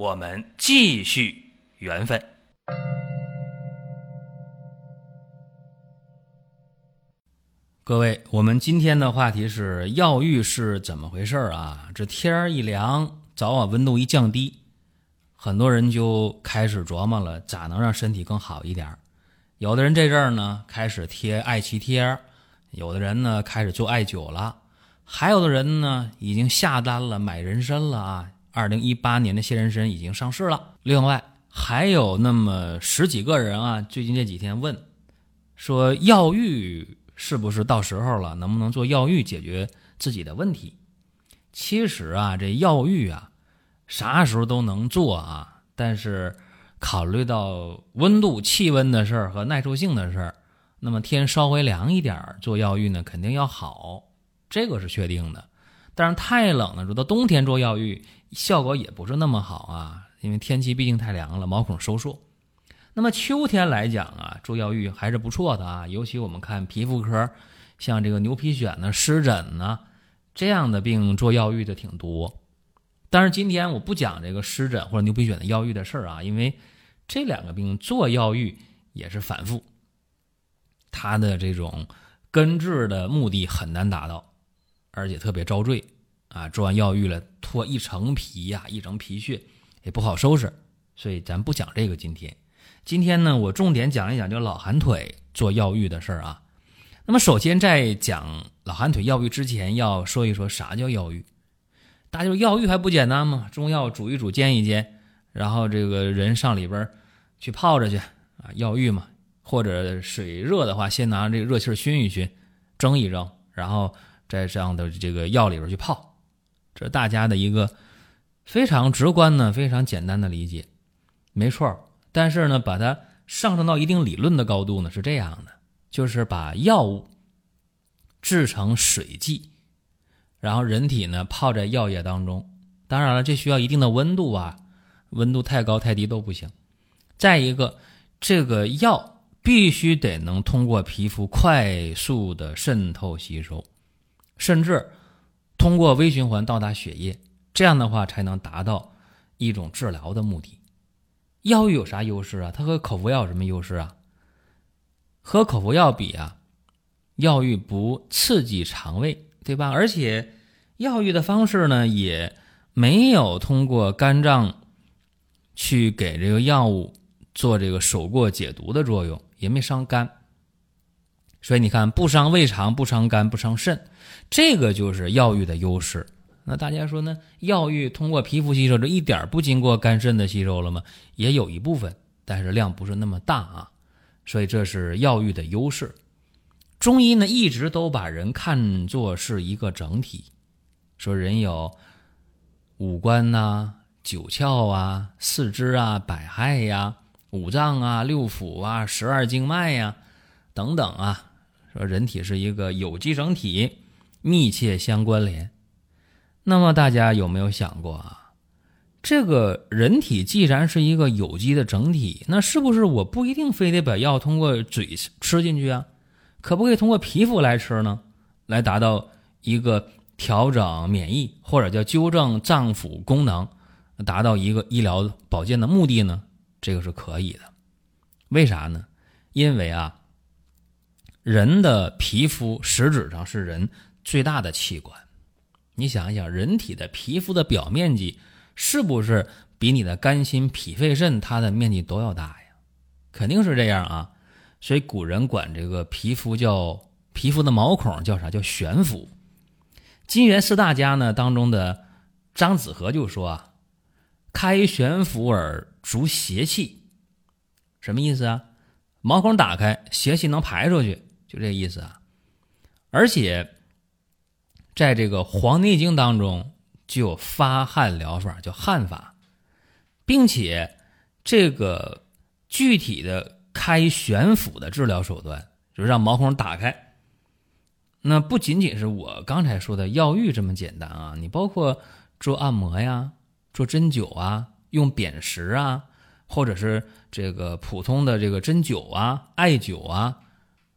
我们继续缘分。各位，我们今天的话题是药浴是怎么回事啊？这天儿一凉，早晚温度一降低，很多人就开始琢磨了，咋能让身体更好一点？有的人这阵儿呢开始贴艾脐贴，有的人呢开始做艾灸了，还有的人呢已经下单了买人参了啊！二零一八年的鲜人参已经上市了。另外还有那么十几个人啊，最近这几天问说药浴。是不是到时候了？能不能做药浴解决自己的问题？其实啊，这药浴啊，啥时候都能做啊。但是考虑到温度、气温的事儿和耐受性的事儿，那么天稍微凉一点儿做药浴呢，肯定要好，这个是确定的。但是太冷了，说到冬天做药浴，效果也不是那么好啊，因为天气毕竟太凉了，毛孔收缩。那么秋天来讲啊，做药浴还是不错的啊，尤其我们看皮肤科，像这个牛皮癣呢、湿疹呢这样的病做药浴的挺多。但是今天我不讲这个湿疹或者牛皮癣的药浴的事儿啊，因为这两个病做药浴也是反复，它的这种根治的目的很难达到，而且特别遭罪啊。做完药浴了，脱一层皮呀，一层皮屑也不好收拾，所以咱不讲这个今天。今天呢，我重点讲一讲这老寒腿做药浴的事儿啊。那么，首先在讲老寒腿药浴之前，要说一说啥叫药浴。大家说药浴还不简单吗？中药煮一煮，煎一煎，然后这个人上里边去泡着去啊，药浴嘛。或者水热的话，先拿这个热气熏一熏，蒸一蒸，然后在这样的这个药里边去泡。这是大家的一个非常直观的、非常简单的理解，没错。但是呢，把它上升到一定理论的高度呢，是这样的，就是把药物制成水剂，然后人体呢泡在药液当中。当然了，这需要一定的温度啊，温度太高太低都不行。再一个，这个药必须得能通过皮肤快速的渗透吸收，甚至通过微循环到达血液，这样的话才能达到一种治疗的目的。药浴有啥优势啊？它和口服药有什么优势啊？和口服药比啊，药浴不刺激肠胃，对吧？而且药浴的方式呢，也没有通过肝脏去给这个药物做这个手过解毒的作用，也没伤肝。所以你看，不伤胃肠，不伤肝，不伤肾，这个就是药浴的优势。那大家说呢？药浴通过皮肤吸收，这一点不经过肝肾的吸收了吗？也有一部分，但是量不是那么大啊。所以这是药浴的优势。中医呢一直都把人看作是一个整体，说人有五官呐、九窍啊、四肢啊、百骸呀、五脏啊、六腑啊、十二经脉呀等等啊，说人体是一个有机整体，密切相关联。那么大家有没有想过啊？这个人体既然是一个有机的整体，那是不是我不一定非得把药通过嘴吃进去啊？可不可以通过皮肤来吃呢？来达到一个调整免疫或者叫纠正脏腑功能，达到一个医疗保健的目的呢？这个是可以的。为啥呢？因为啊，人的皮肤实质上是人最大的器官。你想一想，人体的皮肤的表面积是不是比你的肝、心、脾、肺、肾它的面积都要大呀？肯定是这样啊。所以古人管这个皮肤叫皮肤的毛孔叫啥？叫悬浮。金元四大家呢当中的张子和就说啊：“开悬浮而逐邪气。”什么意思啊？毛孔打开，邪气能排出去，就这意思啊。而且。在这个《黄帝内经》当中就有发汗疗法，叫汗法，并且这个具体的开悬浮的治疗手段，就是让毛孔打开。那不仅仅是我刚才说的药浴这么简单啊，你包括做按摩呀、做针灸啊、用砭石啊，或者是这个普通的这个针灸啊、艾灸啊，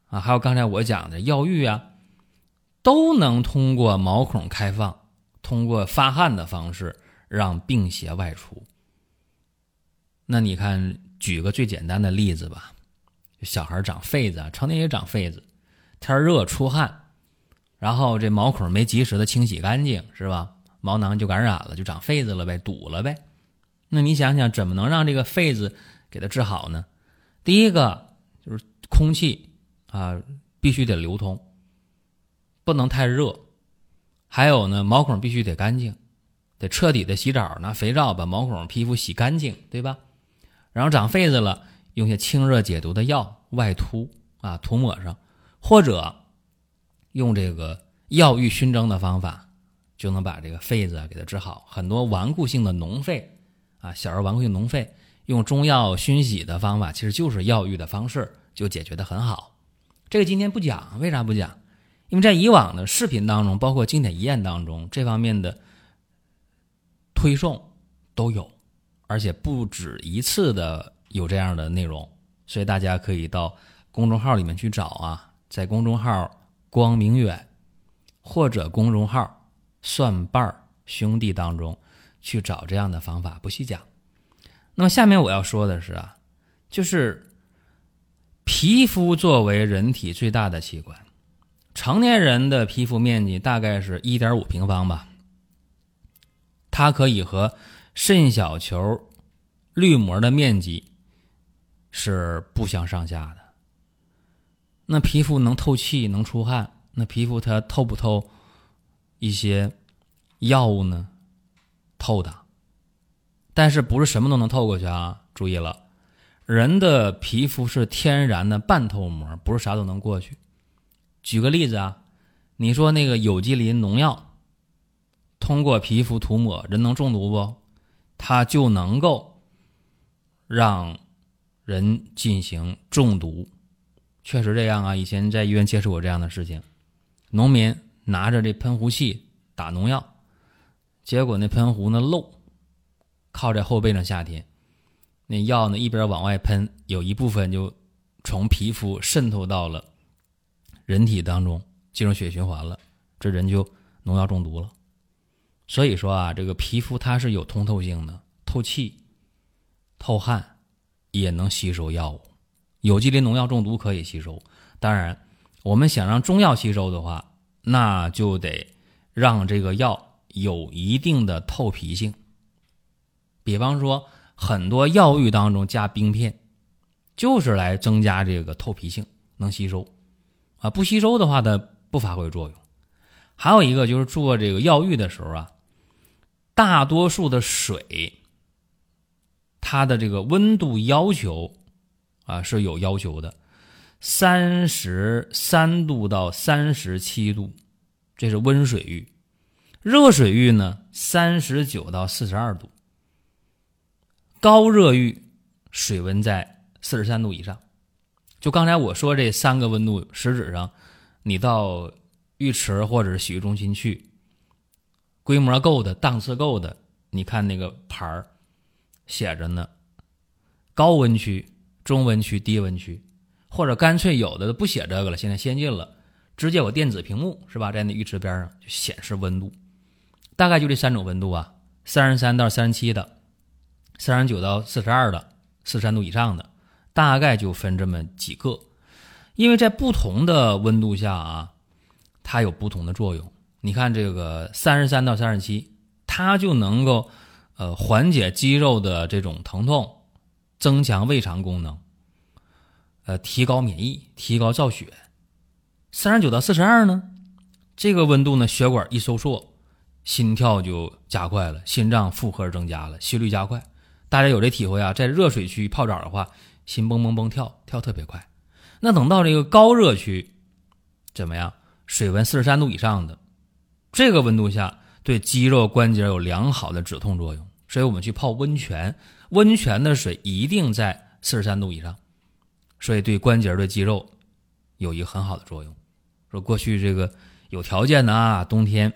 啊，还有刚才我讲的药浴啊，都能通过毛孔开放，通过发汗的方式让病邪外出。那你看，举个最简单的例子吧，小孩长痱子，成年也长痱子，天热出汗。然后这毛孔没及时的清洗干净，是吧？毛囊就感染了，就长痱子了呗，堵了呗。那你想想，怎么能让这个痱子给它治好呢？第一个就是空气啊，必须得流通，不能太热。还有呢，毛孔必须得干净，得彻底的洗澡，拿肥皂把毛孔皮肤洗干净，对吧？然后长痱子了，用些清热解毒的药外涂啊，涂抹上，或者。用这个药浴熏蒸的方法，就能把这个痱子啊给它治好。很多顽固性的脓痱啊，小儿顽固性脓痱，用中药熏洗的方法，其实就是药浴的方式，就解决的很好。这个今天不讲，为啥不讲？因为在以往的视频当中，包括经典遗言当中，这方面的推送都有，而且不止一次的有这样的内容，所以大家可以到公众号里面去找啊，在公众号。光明远，或者公众号“蒜瓣兄弟”当中去找这样的方法，不细讲。那么下面我要说的是啊，就是皮肤作为人体最大的器官，成年人的皮肤面积大概是一点五平方吧，它可以和肾小球滤膜的面积是不相上下的。那皮肤能透气，能出汗，那皮肤它透不透一些药物呢？透的，但是不是什么都能透过去啊？注意了，人的皮肤是天然的半透膜，不是啥都能过去。举个例子啊，你说那个有机磷农药通过皮肤涂抹，人能中毒不？它就能够让人进行中毒。确实这样啊！以前在医院接触过这样的事情，农民拿着这喷壶器打农药，结果那喷壶呢漏，靠在后背上。夏天，那药呢一边往外喷，有一部分就从皮肤渗透到了人体当中，进入血液循环了，这人就农药中毒了。所以说啊，这个皮肤它是有通透性的，透气、透汗，也能吸收药物。有机磷农药中毒可以吸收，当然，我们想让中药吸收的话，那就得让这个药有一定的透皮性。比方说，很多药浴当中加冰片，就是来增加这个透皮性，能吸收。啊，不吸收的话，它不发挥作用。还有一个就是做这个药浴的时候啊，大多数的水，它的这个温度要求。啊，是有要求的，三十三度到三十七度，这是温水浴；热水浴呢，三十九到四十二度；高热浴水温在四十三度以上。就刚才我说这三个温度，实质上，你到浴池或者洗浴中心去，规模够的、档次够的，你看那个牌儿写着呢，高温区。中温区、低温区，或者干脆有的都不写这个了。现在先进了，直接有电子屏幕是吧？在那浴池边上就显示温度，大概就这三种温度啊：三十三到三十七的，三十九到四十二的，四十三度以上的，大概就分这么几个。因为在不同的温度下啊，它有不同的作用。你看这个三十三到三十七，它就能够呃缓解肌肉的这种疼痛。增强胃肠功能，呃，提高免疫，提高造血。三十九到四十二呢，这个温度呢，血管一收缩，心跳就加快了，心脏负荷增加了，心率加快。大家有这体会啊？在热水区泡澡的话，心蹦蹦蹦跳，跳特别快。那等到这个高热区，怎么样？水温四十三度以上的这个温度下，对肌肉关节有良好的止痛作用。所以我们去泡温泉。温泉的水一定在四十三度以上，所以对关节的肌肉有一个很好的作用。说过去这个有条件的啊，冬天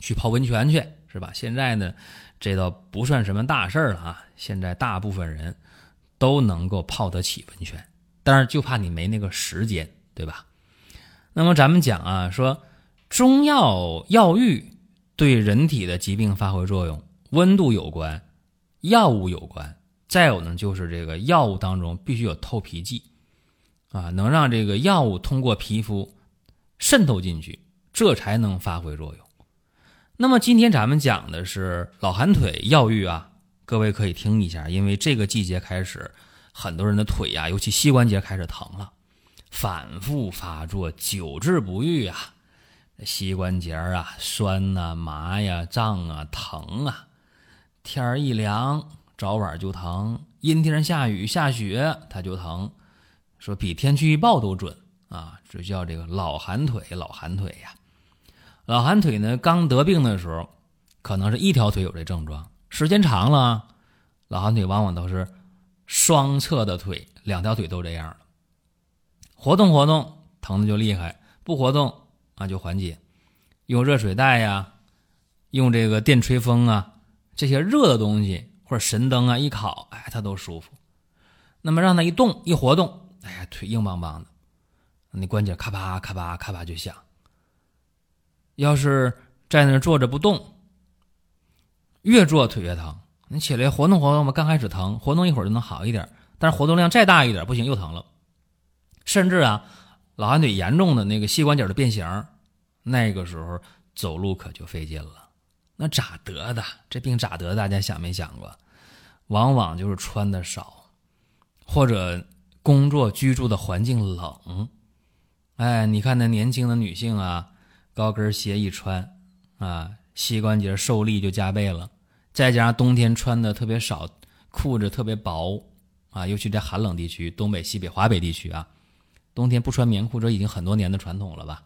去泡温泉去是吧？现在呢，这倒不算什么大事儿了啊。现在大部分人都能够泡得起温泉，但是就怕你没那个时间，对吧？那么咱们讲啊，说中药药浴对人体的疾病发挥作用，温度有关，药物有关，再有呢就是这个药物当中必须有透皮剂啊，能让这个药物通过皮肤渗透进去，这才能发挥作用。那么今天咱们讲的是老寒腿药浴啊，各位可以听一下，因为这个季节开始，很多人的腿呀，尤其膝关节开始疼了。反复发作，久治不愈啊！膝关节啊，酸呐、麻呀、胀啊、疼啊。天儿一凉，早晚就疼。阴天下雨下雪，它就疼。说比天气预报都准啊！这叫这个老寒腿，老寒腿呀。老寒腿呢，刚得病的时候，可能是一条腿有这症状。时间长了，老寒腿往往都是双侧的腿，两条腿都这样了。活动活动，疼的就厉害；不活动啊，就缓解。用热水袋呀，用这个电吹风啊，这些热的东西或者神灯啊，一烤，哎，它都舒服。那么让它一动一活动，哎呀，腿硬邦邦的，那关节咔吧咔吧咔吧就响。要是在那坐着不动，越坐腿越疼。你起来活动活动吧，刚开始疼，活动一会儿就能好一点，但是活动量再大一点不行，又疼了。甚至啊，老寒腿严重的那个膝关节的变形，那个时候走路可就费劲了。那咋得的？这病咋得？大家想没想过？往往就是穿的少，或者工作居住的环境冷。哎，你看那年轻的女性啊，高跟鞋一穿啊，膝关节受力就加倍了。再加上冬天穿的特别少，裤子特别薄啊，尤其在寒冷地区，东北、西北、华北地区啊。冬天不穿棉裤，这已经很多年的传统了吧？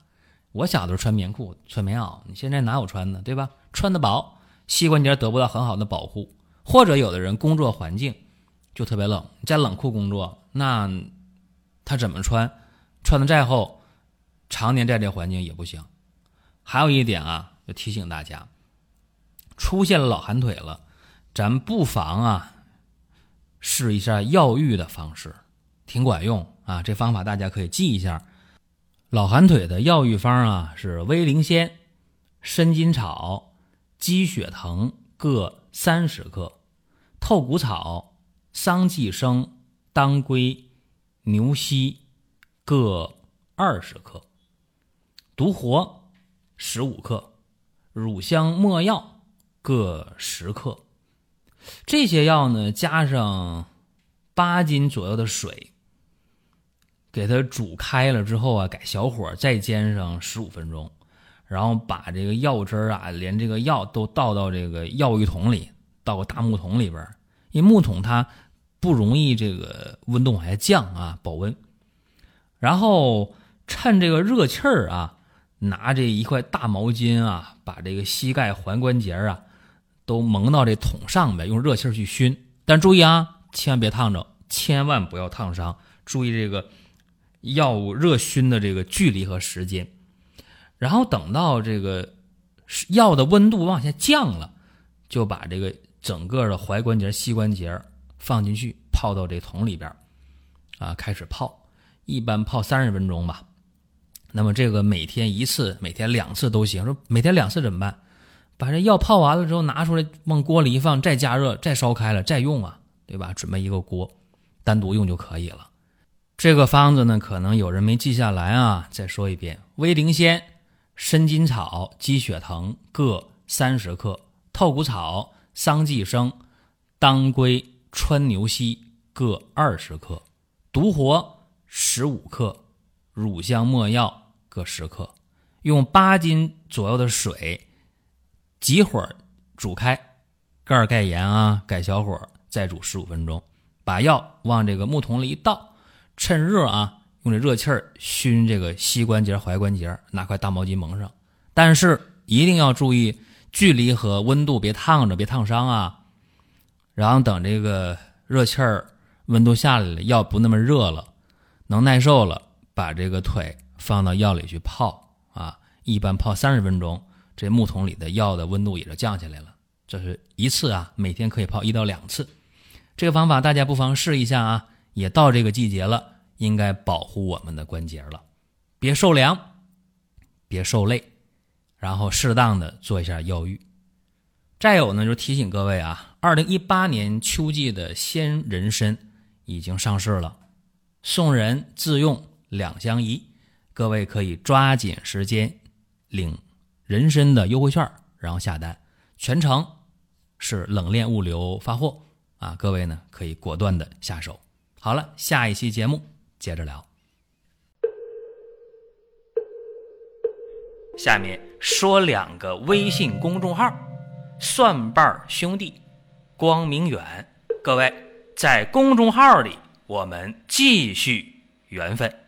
我小的时候穿棉裤、穿棉袄，你现在哪有穿的，对吧？穿的薄，膝关节得不到很好的保护，或者有的人工作环境就特别冷，在冷库工作，那他怎么穿？穿的再厚，常年在这环境也不行。还有一点啊，就提醒大家，出现了老寒腿了，咱不妨啊试一下药浴的方式，挺管用。啊，这方法大家可以记一下。老寒腿的药浴方啊，是威灵仙、参筋草、鸡血藤各三十克，透骨草、桑寄生、当归、牛膝各二十克，独活十五克，乳香没药各十克。这些药呢，加上八斤左右的水。给它煮开了之后啊，改小火再煎上十五分钟，然后把这个药汁儿啊，连这个药都倒到这个药浴桶里，倒个大木桶里边。因为木桶它不容易这个温度往下降啊，保温。然后趁这个热气儿啊，拿这一块大毛巾啊，把这个膝盖踝关节啊都蒙到这桶上边，用热气去熏。但注意啊，千万别烫着，千万不要烫伤。注意这个。药物热熏的这个距离和时间，然后等到这个药的温度往下降了，就把这个整个的踝关节、膝关节放进去，泡到这桶里边啊，开始泡，一般泡三十分钟吧。那么这个每天一次，每天两次都行。说每天两次怎么办？把这药泡完了之后拿出来，往锅里一放，再加热，再烧开了再用啊，对吧？准备一个锅，单独用就可以了。这个方子呢，可能有人没记下来啊。再说一遍：威灵仙、参金草、鸡血藤各三十克，透骨草、桑寄生、当归、川牛膝各二十克，独活十五克，乳香没药各十克。用八斤左右的水，急火煮开，盖盖盐啊，改小火再煮十五分钟。把药往这个木桶里一倒。趁热啊，用这热气儿熏这个膝关节、踝关节，拿块大毛巾蒙上。但是一定要注意距离和温度，别烫着，别烫伤啊。然后等这个热气儿温度下来了，药不那么热了，能耐受了，把这个腿放到药里去泡啊，一般泡三十分钟，这木桶里的药的温度也就降下来了。这是一次啊，每天可以泡一到两次。这个方法大家不妨试一下啊，也到这个季节了，应该保护我们的关节了，别受凉，别受累，然后适当的做一下药浴。再有呢，就提醒各位啊，二零一八年秋季的鲜人参已经上市了，送人自用两相宜，各位可以抓紧时间领人参的优惠券，然后下单，全程是冷链物流发货啊，各位呢可以果断的下手。好了，下一期节目接着聊。下面说两个微信公众号。蒜瓣兄弟，光明远，各位在公众号里，我们继续缘分。